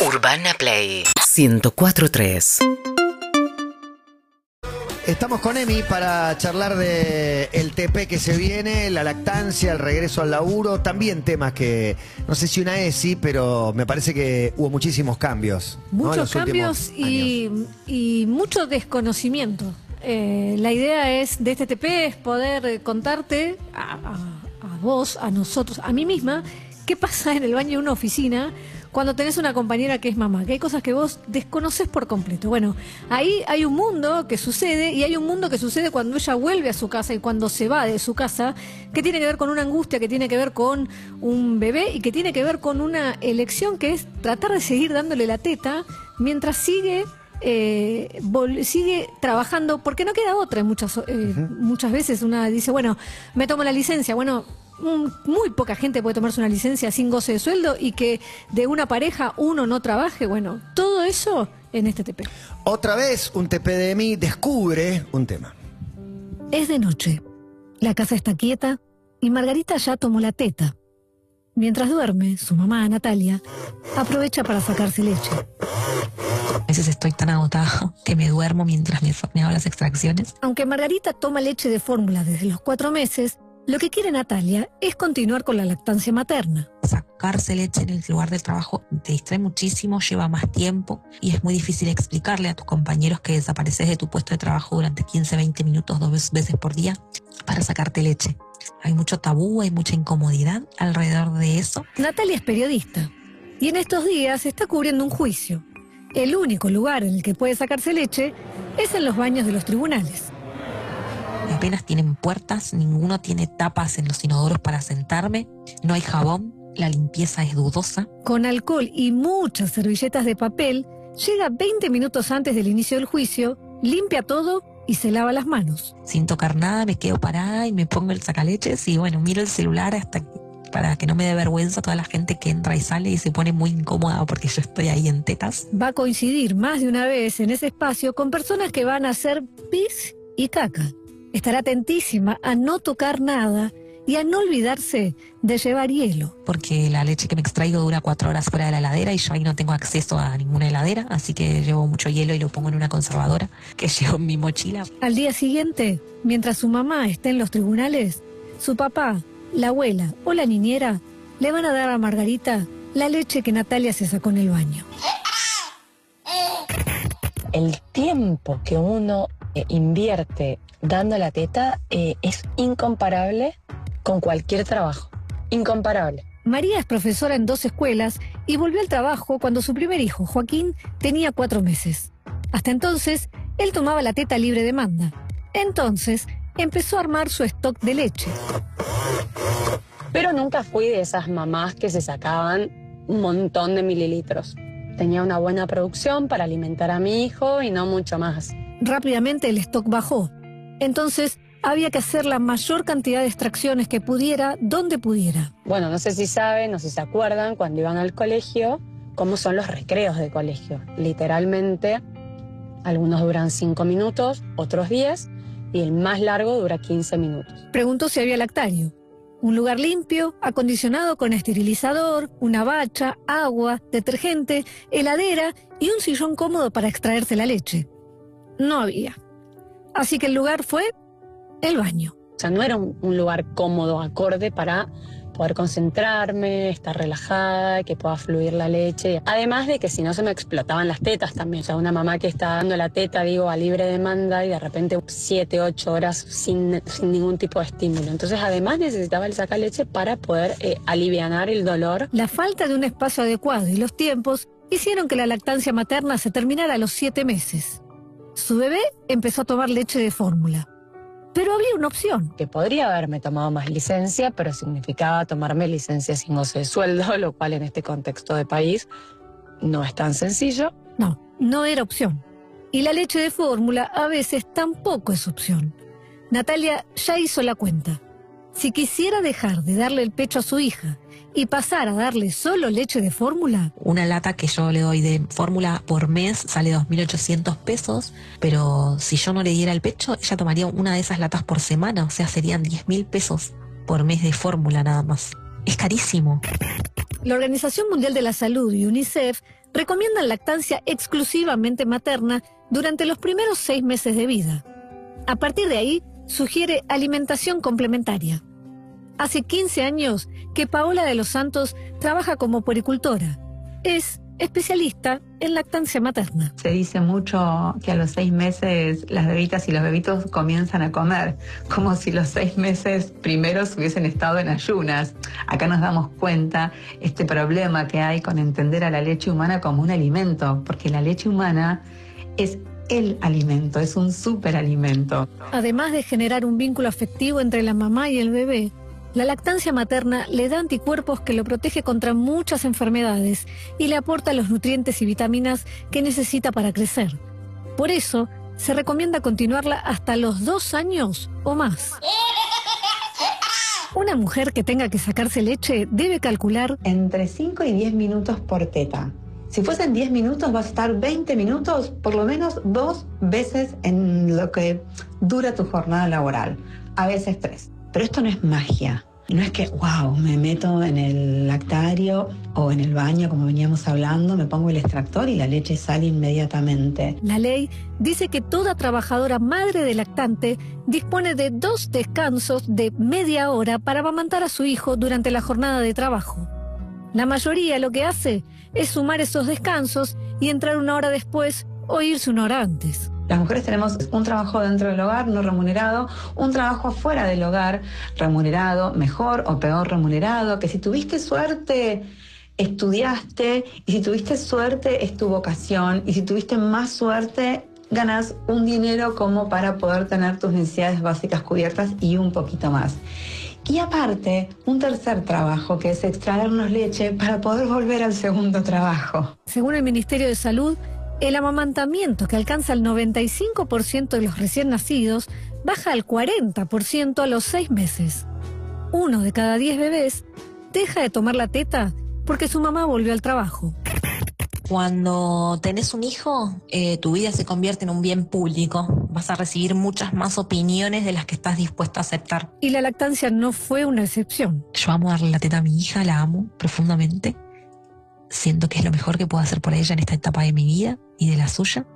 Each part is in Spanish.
Urbana Play 1043. Estamos con Emi para charlar de el TP que se viene, la lactancia, el regreso al laburo, también temas que no sé si una es sí, pero me parece que hubo muchísimos cambios. ¿no? en Muchos los últimos cambios y, y mucho desconocimiento. Eh, la idea es de este TP es poder contarte a, a- a vos, a nosotros, a mí misma, qué pasa en el baño de una oficina cuando tenés una compañera que es mamá, que hay cosas que vos desconoces por completo. Bueno, ahí hay un mundo que sucede y hay un mundo que sucede cuando ella vuelve a su casa y cuando se va de su casa, que tiene que ver con una angustia, que tiene que ver con un bebé y que tiene que ver con una elección que es tratar de seguir dándole la teta mientras sigue eh, sigue trabajando porque no queda otra en muchas eh, muchas veces. Una dice bueno me tomo la licencia bueno muy poca gente puede tomarse una licencia sin goce de sueldo y que de una pareja uno no trabaje. Bueno todo eso en este TP Otra vez un TP de mí descubre un tema. es de noche. La casa está quieta y Margarita ya tomó la teta. Mientras duerme su mamá Natalia aprovecha para sacarse leche. A veces estoy tan agotada que me duermo mientras me, me hago las extracciones. Aunque Margarita toma leche de fórmula desde los cuatro meses, lo que quiere Natalia es continuar con la lactancia materna. Sacarse leche en el lugar del trabajo te distrae muchísimo, lleva más tiempo y es muy difícil explicarle a tus compañeros que desapareces de tu puesto de trabajo durante 15, 20 minutos, dos veces- por día para sacarte leche. Hay mucho tabú, hay mucha incomodidad alrededor de eso. Natalia es periodista y en estos días está cubriendo un juicio. El único lugar en el que puede sacarse leche es en los baños de los tribunales. Apenas tienen puertas, ninguno tiene tapas en los inodoros para sentarme, no hay jabón, la limpieza es dudosa. Con alcohol y muchas servilletas de papel, llega 20 minutos antes del inicio del juicio, limpia todo y se lava las manos. sin tocar nada, me quedo parada y me pongo el sacaleches y bueno, miro el celular hasta que- para que no me dé vergüenza toda la gente que entra y sale y se pone muy incómoda porque yo estoy ahí en tetas. Va a coincidir más de una vez en ese espacio con personas que van a hacer pis y caca. Estará atentísima a no tocar nada y a no olvidarse de llevar hielo. Porque la leche que me extraigo dura cuatro horas fuera de la heladera y yo ahí no tengo acceso a ninguna heladera, así que llevo mucho hielo y lo pongo en una conservadora que llevo en mi mochila. Al día siguiente, mientras su mamá está en los tribunales, su papá, la abuela o la niñera le van a dar a Margarita la leche que Natalia se sacó en el baño. el tiempo que uno eh, invierte dando la teta eh, es incomparable con cualquier trabajo. Incomparable. María es profesora en dos escuelas y volvió al trabajo cuando su primer hijo, Joaquín, tenía cuatro meses. Hasta entonces, él tomaba la teta libre demanda. Entonces, empezó a armar su stock de leche. Pero nunca fui de esas mamás que se sacaban un montón de mililitros. Tenía una buena producción para alimentar a mi hijo y no mucho más. Rápidamente el stock bajó. Entonces, había que hacer la mayor cantidad de extracciones que pudiera, donde pudiera. Bueno, no sé si saben, no sé si se acuerdan, cuando iban al colegio, cómo son los recreos de colegio. Literalmente, algunos duran 5 minutos, otros 10, y el más largo dura 15 minutos. Preguntó si había lactario. Un lugar limpio, acondicionado con esterilizador, una bacha, agua, detergente, heladera y un sillón cómodo para extraerse la leche. No había. Así que el lugar fue el baño. O sea, no era un, un lugar cómodo, acorde para poder concentrarme, estar relajada, que pueda fluir la leche. Además de que si no se me explotaban las tetas también. O sea, una mamá que está dando la teta, digo, a libre demanda y de repente 7, 8 horas sin, sin ningún tipo de estímulo. Entonces, además necesitaba el sacar leche para poder eh, alivianar el dolor. La falta de un espacio adecuado y los tiempos hicieron que la lactancia materna se terminara a los siete meses. Su bebé empezó a tomar leche de fórmula. Pero había una opción. Que podría haberme tomado más licencia, pero significaba tomarme licencia sin goce de sueldo, lo cual en este contexto de país no es tan sencillo. No, no era opción. Y la leche de fórmula a veces tampoco es opción. Natalia ya hizo la cuenta. Si quisiera dejar de darle el pecho a su hija y pasar a darle solo leche de fórmula, Una lata que yo le doy de fórmula por mes sale 2.800 pesos, pero si yo no le diera el pecho, ella tomaría una de esas latas por semana, o sea, serían 10.000 pesos por mes de fórmula nada más. Es carísimo. La Organización Mundial de la Salud y UNICEF recomiendan lactancia exclusivamente materna durante los primeros seis meses de vida. A partir de ahí, sugiere alimentación complementaria. Hace 15 años que Paola de los Santos trabaja como puericultora. Es especialista en lactancia materna. Se dice mucho que a los seis meses las bebitas y los bebitos comienzan a comer, como si los seis meses primeros hubiesen estado en ayunas. Acá nos damos cuenta este problema que hay con entender a la leche humana como un alimento, porque la leche humana es el alimento, es un superalimento. Además de generar un vínculo afectivo entre la mamá y el bebé, la lactancia materna le da anticuerpos que lo protege contra muchas enfermedades y le aporta los nutrientes y vitaminas que necesita para crecer. Por eso, se recomienda continuarla hasta los dos años o más. Una mujer que tenga que sacarse leche debe calcular Entre 5 y 10 minutos por teta. Si fuesen 10 minutos, vas a estar 20 minutos, por lo menos dos veces en lo que dura tu jornada laboral. A veces tres. Pero esto no es magia. No es que, wow, me meto en el lactario o en el baño, como veníamos hablando, me pongo el extractor y la leche sale inmediatamente. La ley dice que toda trabajadora madre de lactante dispone de dos descansos de media hora para amamantar a su hijo durante la jornada de trabajo. La mayoría lo que hace es sumar esos descansos y entrar una hora después o irse una hora antes. Las mujeres tenemos un trabajo dentro del hogar no remunerado, un trabajo afuera del hogar remunerado, mejor o peor remunerado, que si tuviste suerte estudiaste y si tuviste suerte es tu vocación y si tuviste más suerte ganas un dinero como para poder tener tus necesidades básicas cubiertas y un poquito más. Y aparte, un tercer trabajo que es extraernos leche para poder volver al segundo trabajo. Según el Ministerio de Salud, el amamantamiento, que alcanza el 95% de los recién nacidos, baja al 40% a los seis meses. Uno de cada diez bebés deja de tomar la teta porque su mamá volvió al trabajo. Cuando tenés un hijo, eh, tu vida se convierte en un bien público. Vas a recibir muchas más opiniones de las que estás dispuesto a aceptar. Y la lactancia no fue una excepción. Yo amo darle la teta a mi hija, la amo profundamente. Siento que es lo mejor que puedo hacer por ella en esta etapa de mi vida y de la suya.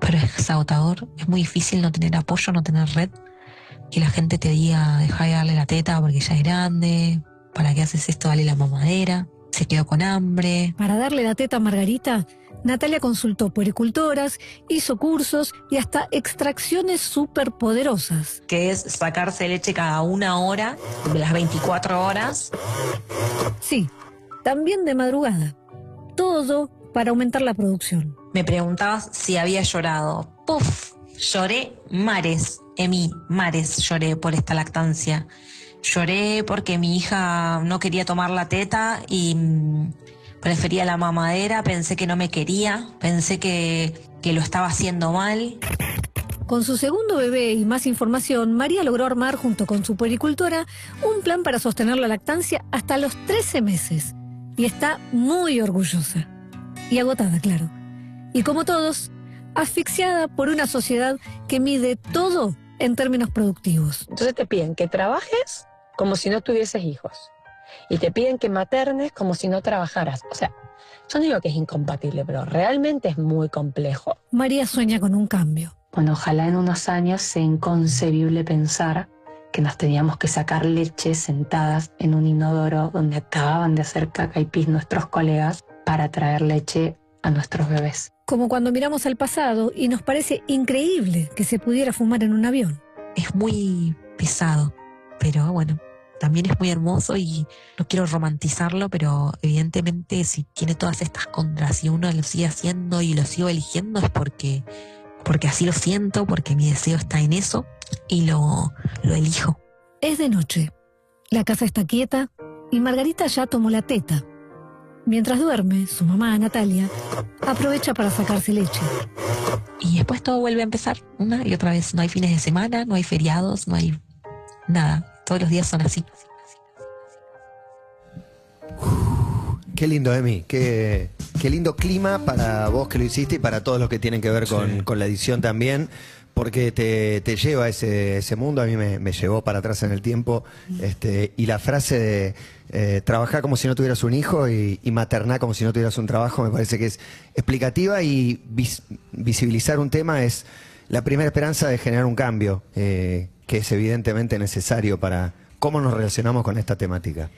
Pero es agotador, es muy difícil no tener apoyo, no tener red. Que la gente te diga, deja de darle la teta porque ya es grande, ¿para qué haces esto? Dale la mamadera, se quedó con hambre. Para darle la teta a Margarita, Natalia consultó puericultoras, hizo cursos y hasta extracciones superpoderosas. Que es sacarse leche cada una hora de las 24 horas. Sí, también de madrugada. Todo para aumentar la producción. Me preguntabas si había llorado. ¡Puf! Lloré mares, Emi, mares lloré por esta lactancia. Lloré porque mi hija no quería tomar la teta y mm, prefería la mamadera, pensé que no me quería, pensé que, que lo estaba haciendo mal. Con su segundo bebé y más información, María logró armar junto con su puericultora un plan para sostener la lactancia hasta los 13 meses. Y está muy orgullosa. Y agotada, claro. Y como todos, asfixiada por una sociedad que mide todo en términos productivos. Entonces te piden que trabajes como si no tuvieses hijos. Y te piden que maternes como si no trabajaras. O sea, yo no digo que es incompatible, pero realmente es muy complejo. María sueña con un cambio. Bueno, ojalá en unos años sea inconcebible pensar que nos teníamos que sacar leche sentadas en un inodoro donde acababan de hacer caca y pis nuestros colegas para traer leche a nuestros bebés. Como cuando miramos al pasado y nos parece increíble que se pudiera fumar en un avión. Es muy pesado, pero bueno, también es muy hermoso y no quiero romantizarlo, pero evidentemente si tiene todas estas contras y uno lo sigue haciendo y lo sigo eligiendo es porque, porque así lo siento, porque mi deseo está en eso y lo, lo elijo. Es de noche. La casa está quieta y Margarita ya tomó la teta. Mientras duerme, su mamá, Natalia, aprovecha para sacarse leche. Y después todo vuelve a empezar una y otra vez. No hay fines de semana, no hay feriados, no hay nada. Todos los días son así. Qué lindo, Emi. Qué, qué lindo clima para vos que lo hiciste y para todos los que tienen que ver con, con la edición también. porque te, te lleva a ese, ese mundo, a mí me, me llevó para atrás en el tiempo, este, y la frase de eh, trabajar como si no tuvieras un hijo y, y maternar como si no tuvieras un trabajo, me parece que es explicativa y vis- visibilizar un tema es la primera esperanza de generar un cambio, eh, que es evidentemente necesario para cómo nos relacionamos con esta temática.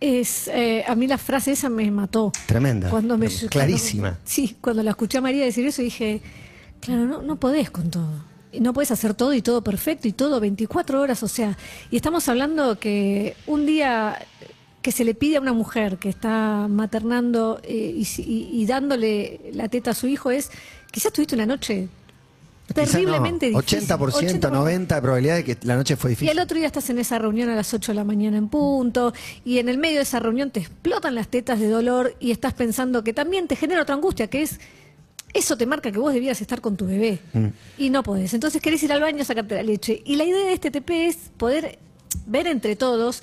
Es, eh, a mí la frase esa me mató. Tremenda, Cuando me, clarísima. cuando- sí, cuando la escuché a María decir eso dije, claro, no, no podés con todo. No puedes hacer todo y todo perfecto y todo 24 horas, o sea, y estamos hablando que un día que se le pide a una mujer que está maternando eh, y, y- y dándole la teta a su hijo es, quizás tuviste una noche No, terriblemente difícil. 80%, 90% de probabilidad de que la noche fue Y difícil. el otro día estás en esa reunión a las 8 de la mañana en punto, y en el medio de esa reunión te explotan las tetas de dolor y estás pensando que también te genera otra angustia, que es, eso te marca que vos debías estar con tu bebé. Y no podés. Entonces querés ir al baño a sacarte la leche. Y la idea de este TP es poder ver entre todos,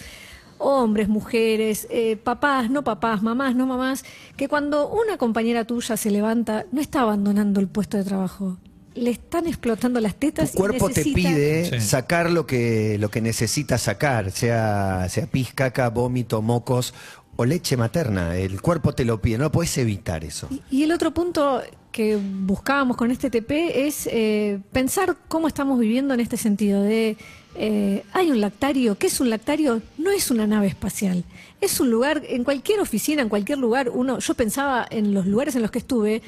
hombres, mujeres, eh, papás, no papás, mamás, no mamás, que cuando una compañera tuya se levanta, no está abandonando el puesto de trabajo. Le están explotando las tetas. Tu cuerpo y te pide Sí. sacar lo que, lo que necesita sacar, sea, sea pis, caca, vómito, mocos o leche materna. El cuerpo te lo pide, no puedes evitar eso. Y el otro punto que buscábamos con este TP es eh, pensar cómo estamos viviendo en este sentido de eh, hay un lactario, ¿qué es un lactario? No es una nave espacial, es un lugar, en cualquier oficina, en cualquier lugar, uno, yo pensaba en los lugares en los que estuve,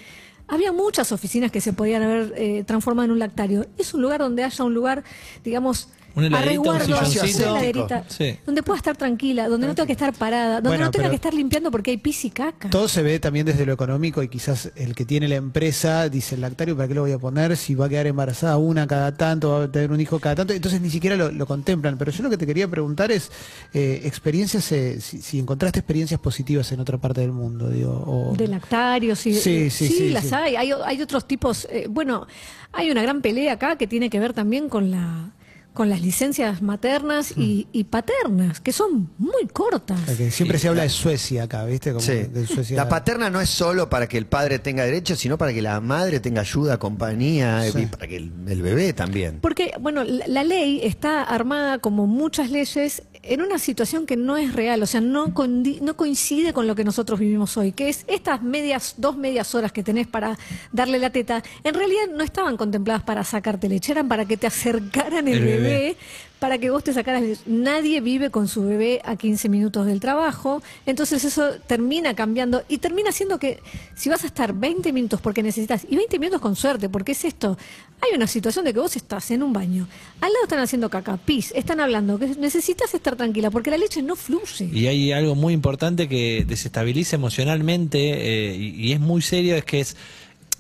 había muchas oficinas que se podían haber eh, transformado en un lactario. Es un lugar donde haya un lugar, digamos, Un un silloncito. una heladerita, Sí. donde pueda estar tranquila, donde no tenga que estar parada, donde Bueno, no tenga que estar limpiando porque hay pis y caca. Todo se ve también desde lo económico y quizás el que tiene la empresa dice el lactario, ¿para qué lo voy a poner? Si va a quedar embarazada una cada tanto, va a tener un hijo cada tanto, entonces ni siquiera lo, lo contemplan. Pero yo lo que te quería preguntar es eh, experiencias, eh, si, si encontraste experiencias positivas en otra parte del mundo, digo. O... de lactarios y Sí, sí, sí, las sí. hay. hay hay otros tipos eh, bueno hay una gran pelea acá que tiene que ver también con la con las licencias maternas y, y paternas que son muy cortas Porque siempre se habla de Suecia acá, ¿viste? Como Sí. de Suecia. La paterna no es solo para que el padre tenga derecho, sino para que la madre tenga ayuda, compañía, Sí. y para que el, el bebé también. porque bueno la, la ley está armada como muchas leyes en una situación que no es real, o sea, no, no coincide con lo que nosotros vivimos hoy, que es estas medias, dos medias horas que tenés para darle la teta, en realidad no estaban contempladas para sacarte leche, eran para que te acercaran el, El bebé, bebé. Para que vos te sacaras. Nadie vive con su bebé a 15 minutos del trabajo, entonces eso termina cambiando y termina siendo que si vas a estar 20 minutos porque necesitas, y 20 minutos con suerte, porque es esto, hay una situación de que vos estás en un baño, al lado están haciendo caca, pis, están hablando, que necesitas estar tranquila porque la leche no fluye. Y hay algo muy importante que desestabiliza emocionalmente eh, y, y es muy serio, es que es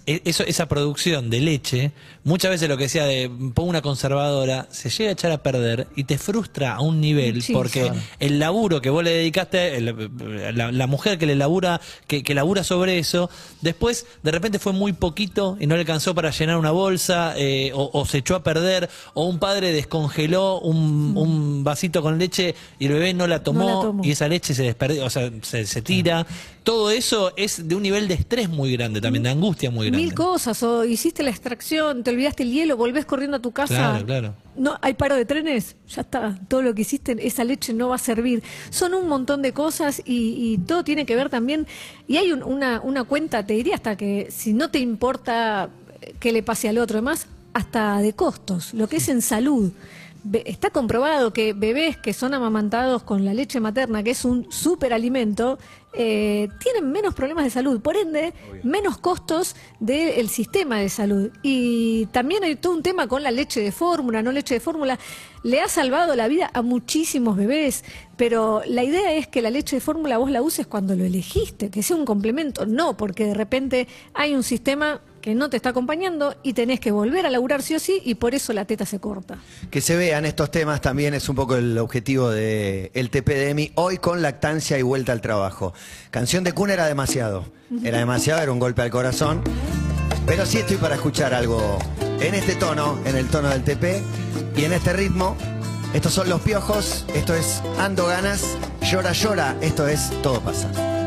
eso, esa producción de leche, muchas veces lo que decía de pongo una conservadora, se llega a echar a perder y te frustra a un nivel, Muchísimo. porque el laburo que vos le dedicaste, el- la, la mujer que le labura, que, que labura sobre eso, después de repente fue muy poquito y no le alcanzó para llenar una bolsa, eh, o, o se echó a perder, o un padre descongeló un, un vasito con leche y el bebé no la tomó, No la tomó. y esa leche se desperdió, o sea, se, se tira. Todo eso es de un nivel de estrés muy grande también, de angustia muy grande. Mil cosas, o hiciste la extracción, te olvidaste el hielo, volvés corriendo a tu casa. Claro, claro. No, hay paro de trenes, ya está, todo lo que hiciste, esa leche no va a servir. Son un montón de cosas y, y todo tiene que ver también. Y hay un- una, una cuenta, te diría hasta que si no te importa qué le pase al otro, además, hasta de costos, lo que es en salud. Está comprobado que bebés que son amamantados con la leche materna, que es un superalimento, eh, tienen menos problemas de salud, por ende, menos costos del sistema de salud. Y también hay todo un tema con la leche de fórmula, no leche de fórmula. Le ha salvado la vida a muchísimos bebés, pero la idea es que la leche de fórmula vos la uses cuando lo elegiste, que sea un complemento, no porque de repente hay un sistema que no te está acompañando y tenés que volver a laburar sí o sí y por eso la teta se corta. Que se vean estos temas también es un poco el objetivo de el TPDMI hoy con lactancia y vuelta al trabajo. Canción de Kun era demasiado. Era demasiado, era un golpe al corazón. Pero sí estoy para escuchar algo en este tono, en el tono del TP y en este ritmo. Estos son los piojos, esto es Ando Ganas, Llora Llora, esto es Todo pasa.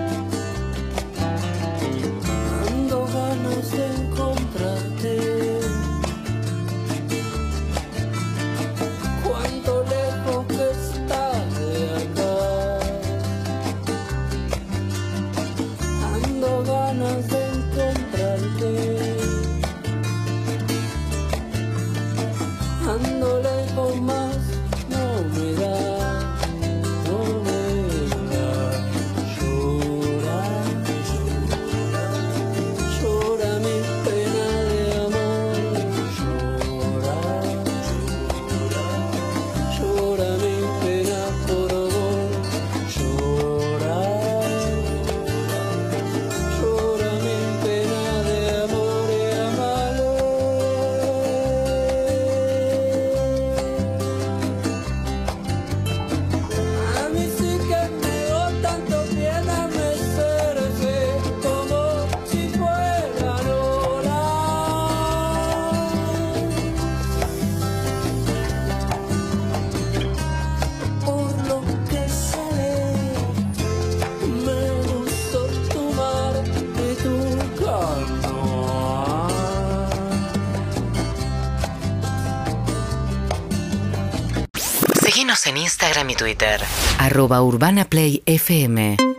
Y Twitter. Arroba Urbana Play FM.